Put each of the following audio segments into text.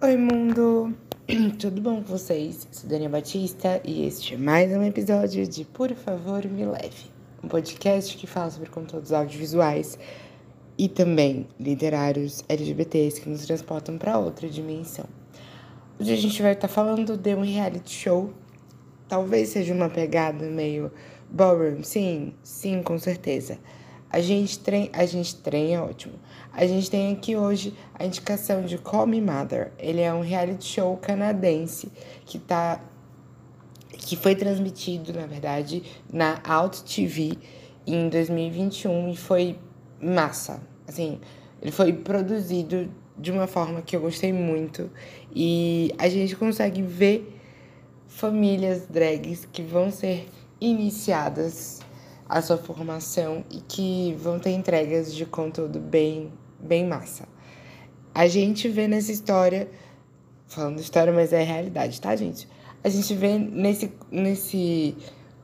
Oi, mundo! Tudo bom com vocês? Sou Daniela Batista e este é mais um episódio de Por Favor Me Leve, um podcast que fala sobre conteúdos audiovisuais e também literários LGBTs que nos transportam para outra dimensão. Hoje a gente vai estar falando de um reality show, talvez seja uma pegada meio ballroom, sim, sim, com certeza. A gente, tem, a gente tem, é ótimo. A gente tem aqui hoje a indicação de Call Me Mother. Ele é um reality show canadense que tá que foi transmitido, na verdade, na Out TV em 2021 e foi massa. Assim, ele foi produzido de uma forma que eu gostei muito e a gente consegue ver famílias drags que vão ser iniciadas a sua formação e que vão ter entregas de conteúdo bem, bem massa. A gente vê nessa história, falando história, mas é realidade, tá, gente? A gente vê nesse, nesse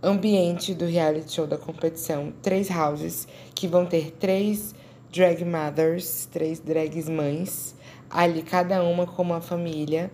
ambiente do reality show da competição três houses que vão ter três drag mothers, três drags mães, ali cada uma com uma família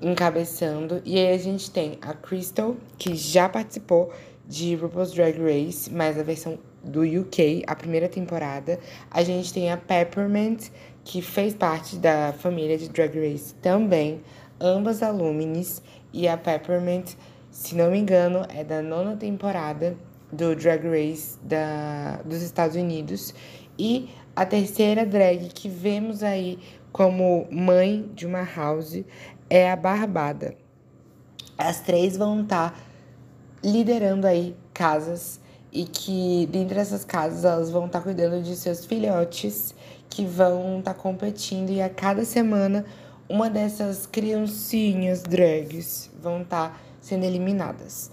encabeçando. E aí a gente tem a Crystal, que já participou de RuPaul's Drag Race, mas a versão do UK, a primeira temporada. A gente tem a Peppermint, que fez parte da família de Drag Race também, ambas alumnes, e a Peppermint, se não me engano, é da nona temporada do Drag Race da, dos Estados Unidos. E a terceira drag que vemos aí como mãe de uma house é a Barbada. As três vão estar tá liderando aí casas e que dentro dessas casas elas vão estar tá cuidando de seus filhotes que vão estar tá competindo e a cada semana uma dessas criancinhas drags vão estar tá sendo eliminadas.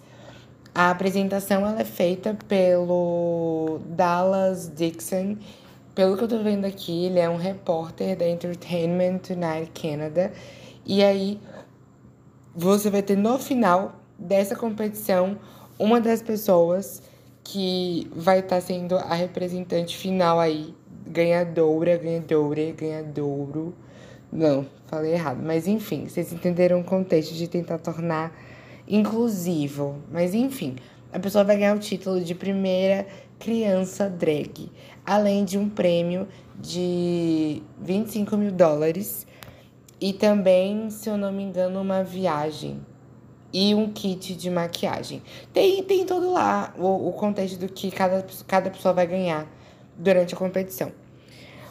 A apresentação ela é feita pelo Dallas Dixon. Pelo que eu tô vendo aqui, ele é um repórter da Entertainment Tonight Canada. E aí você vai ter no final dessa competição, uma das pessoas que vai estar tá sendo a representante final aí, ganhadora, ganhadora, ganhadouro. Não, falei errado, mas enfim, vocês entenderam o contexto de tentar tornar inclusivo. Mas enfim, a pessoa vai ganhar o título de primeira criança drag, além de um prêmio de 25 mil dólares e também, se eu não me engano, uma viagem e um kit de maquiagem. Tem, tem todo lá o, o contexto do que cada, cada pessoa vai ganhar durante a competição.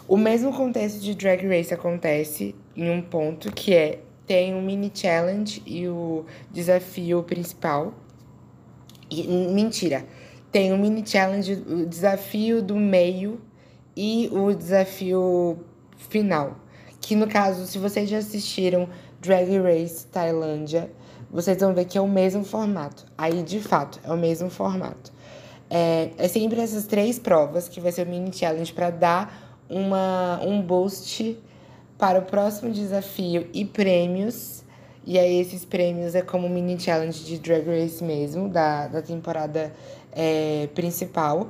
O mesmo contexto de Drag Race acontece em um ponto que é tem um mini challenge e o desafio principal. E, mentira, tem um mini challenge, o desafio do meio e o desafio final. Que no caso, se vocês já assistiram Drag Race Tailândia, vocês vão ver que é o mesmo formato. Aí, de fato, é o mesmo formato. É, é sempre essas três provas que vai ser o mini challenge para dar uma, um boost para o próximo desafio e prêmios. E aí, esses prêmios é como mini challenge de Drag Race mesmo, da, da temporada é, principal.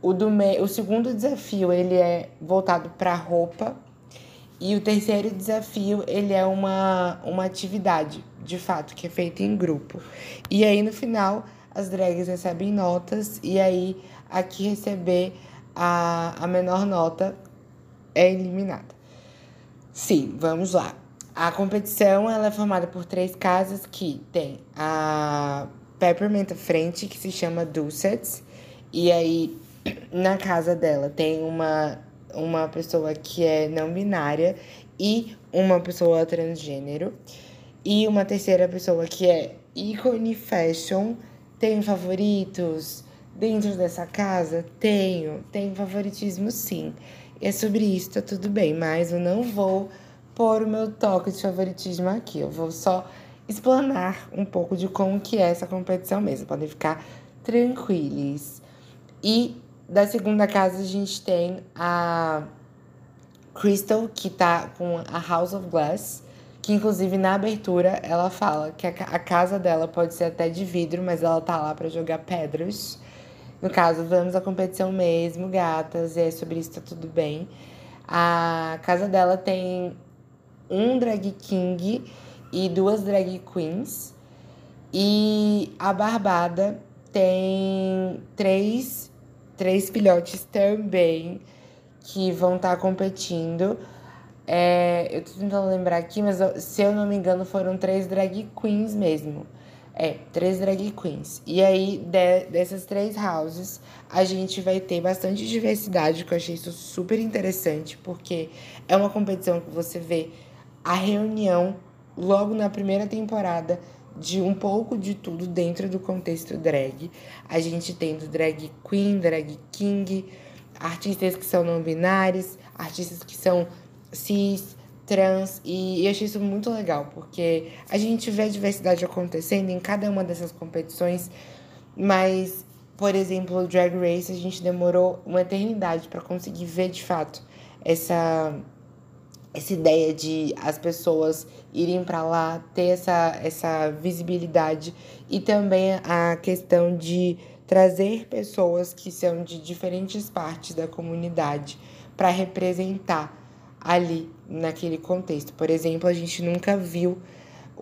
O, do me... o segundo desafio, ele é voltado para roupa. E o terceiro desafio, ele é uma, uma atividade de fato, que é feita em grupo. E aí no final as drags recebem notas e aí a que receber a, a menor nota é eliminada. Sim, vamos lá. A competição ela é formada por três casas que tem a Peppermint à frente, que se chama Dulcets. E aí, na casa dela, tem uma, uma pessoa que é não binária e uma pessoa transgênero. E uma terceira pessoa que é ícone fashion. Tem favoritos dentro dessa casa? Tenho. Tem favoritismo sim. E é sobre isso, tá tudo bem. Mas eu não vou pôr o meu toque de favoritismo aqui. Eu vou só explanar um pouco de como que é essa competição mesmo. Podem ficar tranquilos. E da segunda casa a gente tem a Crystal, que tá com a House of Glass que inclusive na abertura ela fala que a, casa dela pode ser até de vidro, mas ela tá lá para jogar pedras. No caso, vamos à competição mesmo, gatas, e é sobre isso tá tudo bem. A casa dela tem um drag king e duas drag queens. E a Barbada tem três, três filhotes também que vão estar tá competindo. É, eu tô tentando lembrar aqui, mas se eu não me engano, foram três drag queens mesmo. É, três drag queens. E aí, de, dessas três houses, a gente vai ter bastante diversidade, que eu achei isso super interessante, porque é uma competição que você vê a reunião logo na primeira temporada de um pouco de tudo dentro do contexto drag. A gente tem do drag queen, drag king, artistas que são não binários, artistas que são cis, trans, e eu achei isso muito legal, porque a gente vê a diversidade acontecendo em cada uma dessas competições, mas, por exemplo, o Drag Race, a gente demorou uma eternidade para conseguir ver de fato essa essa ideia de as pessoas irem para lá, ter essa, essa visibilidade e também a questão de trazer pessoas que são de diferentes partes da comunidade para representar ali naquele contexto. Por exemplo, a gente nunca viu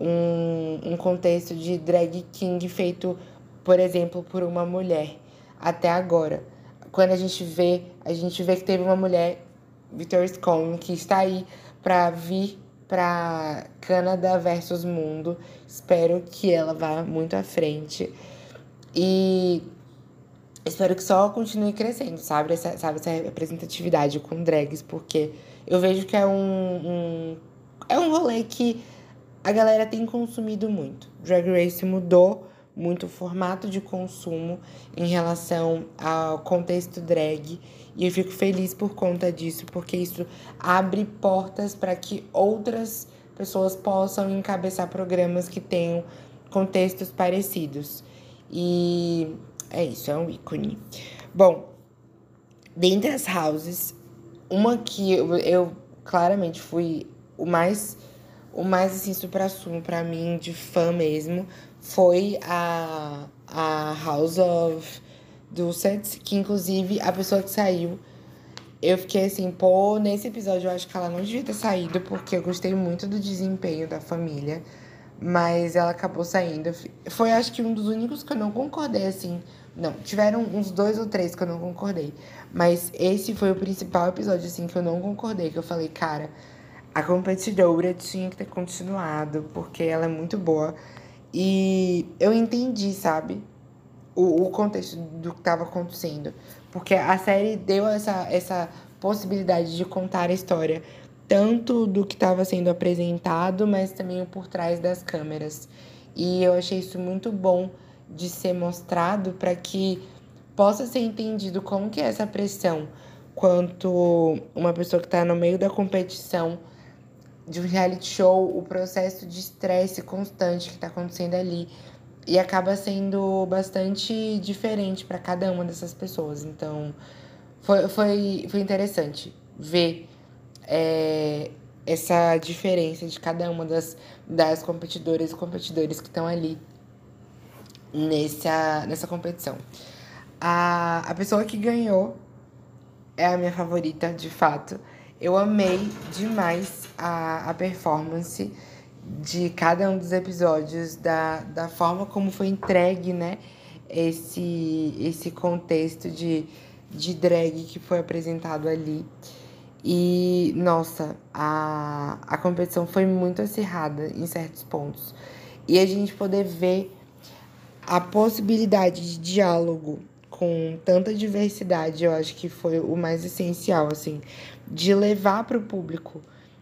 um, um contexto de drag king feito, por exemplo, por uma mulher até agora. Quando a gente vê, a gente vê que teve uma mulher Victor Scone, que está aí para vir para Canadá versus Mundo. Espero que ela vá muito à frente. E espero que só continue crescendo, sabe? Essa, sabe, essa representatividade com drags, porque eu vejo que é um, um, é um rolê que a galera tem consumido muito. Drag Race mudou muito o formato de consumo em relação ao contexto drag. E eu fico feliz por conta disso, porque isso abre portas para que outras pessoas possam encabeçar programas que tenham contextos parecidos. E é isso, é um ícone. Bom, dentre as houses, uma que eu, eu claramente fui o mais o mais assim supra-sumo para mim de fã mesmo foi a, a House of Dulcet, que inclusive a pessoa que saiu, eu fiquei assim, pô, nesse episódio eu acho que ela não devia ter saído, porque eu gostei muito do desempenho da família, mas ela acabou saindo. Foi acho que um dos únicos que eu não concordei, assim. Não, tiveram uns dois ou três que eu não concordei. Mas esse foi o principal episódio, assim, que eu não concordei, que eu falei, cara, a competidora tinha que ter continuado, porque ela é muito boa. E eu entendi, sabe? O, o contexto do que estava acontecendo. Porque a série deu essa, essa possibilidade de contar a história, tanto do que estava sendo apresentado, mas também por trás das câmeras. E eu achei isso muito bom de ser mostrado para que possa ser entendido como que é essa pressão quanto uma pessoa que está no meio da competição de um reality show, o processo de estresse constante que está acontecendo ali. E acaba sendo bastante diferente para cada uma dessas pessoas. Então, foi, foi, foi interessante ver é, essa diferença de cada uma das, das competidoras e competidores que estão ali nessa, nessa competição. A, a pessoa que ganhou é a minha favorita, de fato. Eu amei demais a, a performance de cada um dos episódios, da, da forma como foi entregue, né? Esse, esse contexto de, de drag que foi apresentado ali. E, nossa, a, a competição foi muito acirrada em certos pontos. E a gente poder ver a possibilidade de diálogo com tanta diversidade, eu acho que foi o mais essencial, assim, de levar para o público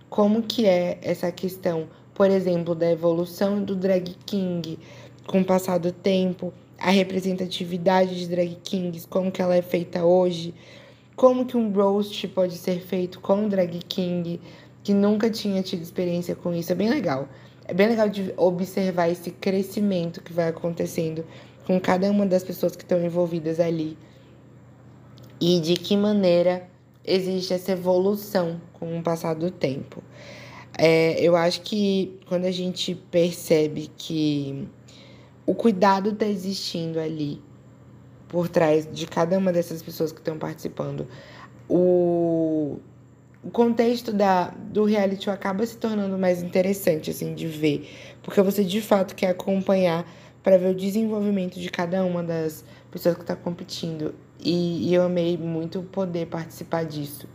como que é essa questão, por exemplo, da evolução do drag king com o passar do tempo, a representatividade de drag kings, como que ela é feita hoje, como que um roast pode ser feito com drag king que nunca tinha tido experiência com isso, é bem legal. É bem legal de observar esse crescimento que vai acontecendo com cada uma das pessoas que estão envolvidas ali e de que maneira existe essa evolução com o passar do tempo. É, eu acho que quando a gente percebe que o cuidado está existindo ali por trás de cada uma dessas pessoas que estão participando, o, o contexto da, do reality show acaba se tornando mais interessante, assim, de ver. Porque você, de fato, quer acompanhar para ver o desenvolvimento de cada uma das pessoas que está competindo. E, e, eu amei muito poder participar disso.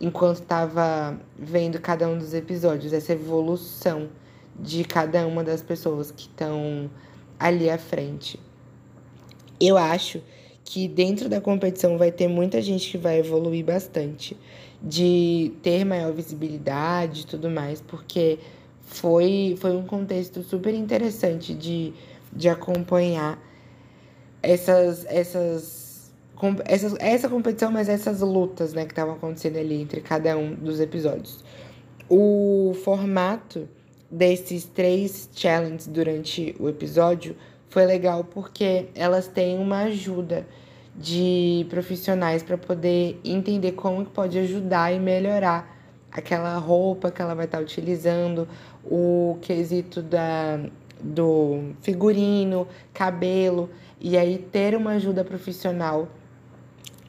Enquanto estava vendo cada um dos episódios, essa evolução de cada uma das pessoas que estão ali à frente. Eu acho que dentro da competição vai ter muita gente que vai evoluir bastante, de ter maior visibilidade e tudo mais, porque foi, foi um contexto super interessante de, de acompanhar essas, essas, essas, essa competição, mas essas lutas né, que estavam acontecendo ali entre cada um dos episódios. O formato desses três challenges durante o episódio foi legal porque elas têm uma ajuda de profissionais para poder entender como que pode ajudar e melhorar aquela roupa que ela vai estar tá utilizando, o quesito da, do figurino, cabelo, e aí ter uma ajuda profissional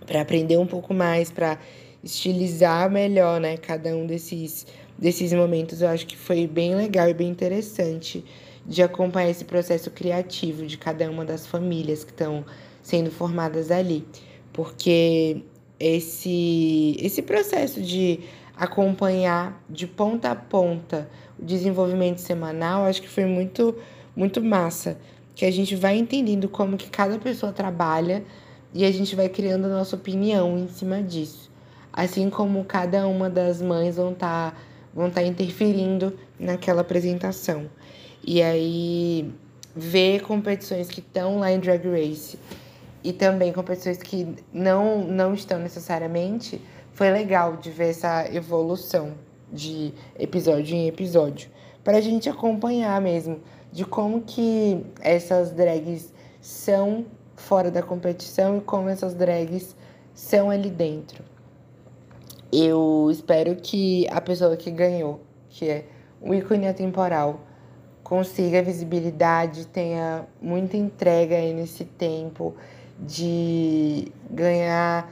para aprender um pouco mais, para estilizar melhor, né, cada um desses desses momentos, eu acho que foi bem legal e bem interessante de acompanhar esse processo criativo de cada uma das famílias que estão sendo formadas ali, porque esse esse processo de acompanhar de ponta a ponta o desenvolvimento semanal, acho que foi muito muito massa, que a gente vai entendendo como que cada pessoa trabalha e a gente vai criando a nossa opinião em cima disso. Assim como cada uma das mães vão estar tá, vão tá interferindo naquela apresentação. E aí, ver competições que estão lá em Drag Race e também competições que não, não estão necessariamente, foi legal de ver essa evolução de episódio em episódio. Para a gente acompanhar mesmo de como que essas drags são fora da competição e como essas drags são ali dentro. Eu espero que a pessoa que ganhou, que é o ícone atemporal, consiga visibilidade, tenha muita entrega aí nesse tempo de ganhar,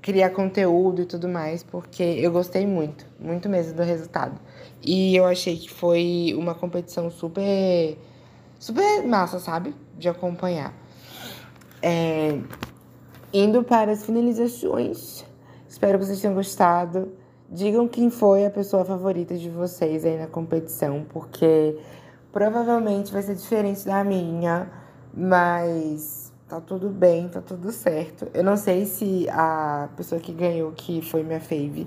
criar conteúdo e tudo mais, porque eu gostei muito, muito mesmo do resultado. E eu achei que foi uma competição super, super massa, sabe? De acompanhar. É, indo para as finalizações, espero que vocês tenham gostado. Digam quem foi a pessoa favorita de vocês aí na competição, porque Provavelmente vai ser diferente da minha, mas tá tudo bem, tá tudo certo. Eu não sei se a pessoa que ganhou, que foi minha fave,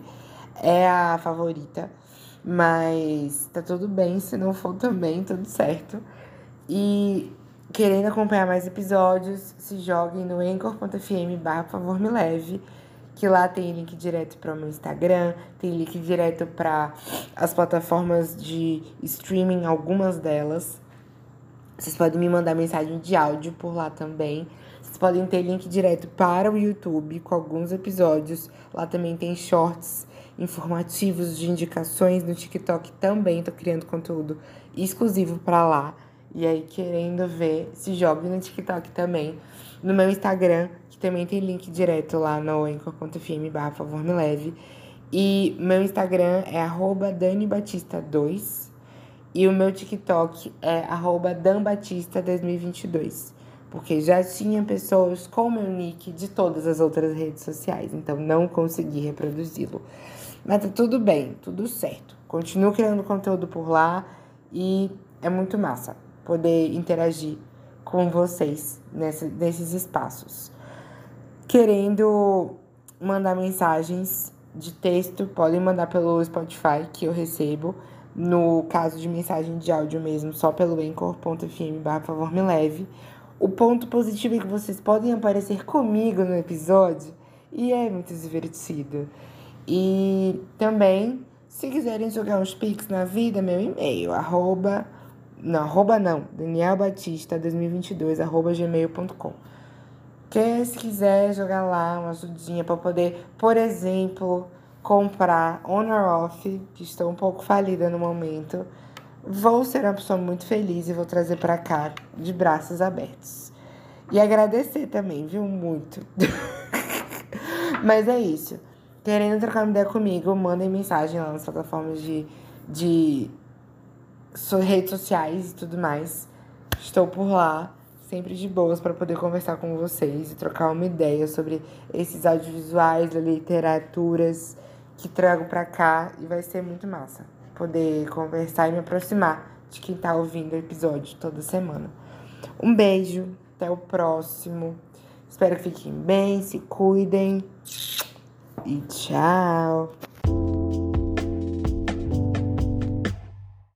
é a favorita, mas tá tudo bem, se não for também, tudo certo. E querendo acompanhar mais episódios, se joguem no anchor.fm barra, por favor, me leve que lá tem link direto para o meu Instagram, tem link direto para as plataformas de streaming, algumas delas. Vocês podem me mandar mensagem de áudio por lá também. Vocês podem ter link direto para o YouTube com alguns episódios. Lá também tem shorts informativos de indicações no TikTok também. Tô criando conteúdo exclusivo para lá. E aí, querendo ver, se jogue no TikTok também. No meu Instagram, também tem link direto lá no anchor.fm barra favor me leve. E meu Instagram é arroba danibatista2 e o meu TikTok é arroba danbatista2022. Porque já tinha pessoas com meu nick de todas as outras redes sociais, então não consegui reproduzi-lo. Mas tá tudo bem, tudo certo. Continuo criando conteúdo por lá e é muito massa poder interagir com vocês nesses espaços querendo mandar mensagens de texto, podem mandar pelo Spotify que eu recebo. No caso de mensagem de áudio mesmo, só pelo anchor.fm barra favor me leve. O ponto positivo é que vocês podem aparecer comigo no episódio e é muito divertido. E também, se quiserem jogar uns pics na vida, meu e-mail, arroba, não, arroba não, danielbatista2022, arroba gmail.com. Que se quiser jogar lá uma ajudinha para poder, por exemplo, comprar Honor Off, que estou um pouco falida no momento, vou ser uma pessoa muito feliz e vou trazer para cá de braços abertos. E agradecer também, viu? Muito. Mas é isso. querendo trocar uma ideia comigo, mandem mensagem lá nas plataformas de, de redes sociais e tudo mais. Estou por lá, sempre de boas para poder conversar com vocês e trocar uma ideia sobre esses audiovisuais, literaturas que trago para cá e vai ser muito massa poder conversar e me aproximar de quem tá ouvindo o episódio toda semana. Um beijo, até o próximo. Espero que fiquem bem, se cuidem e tchau.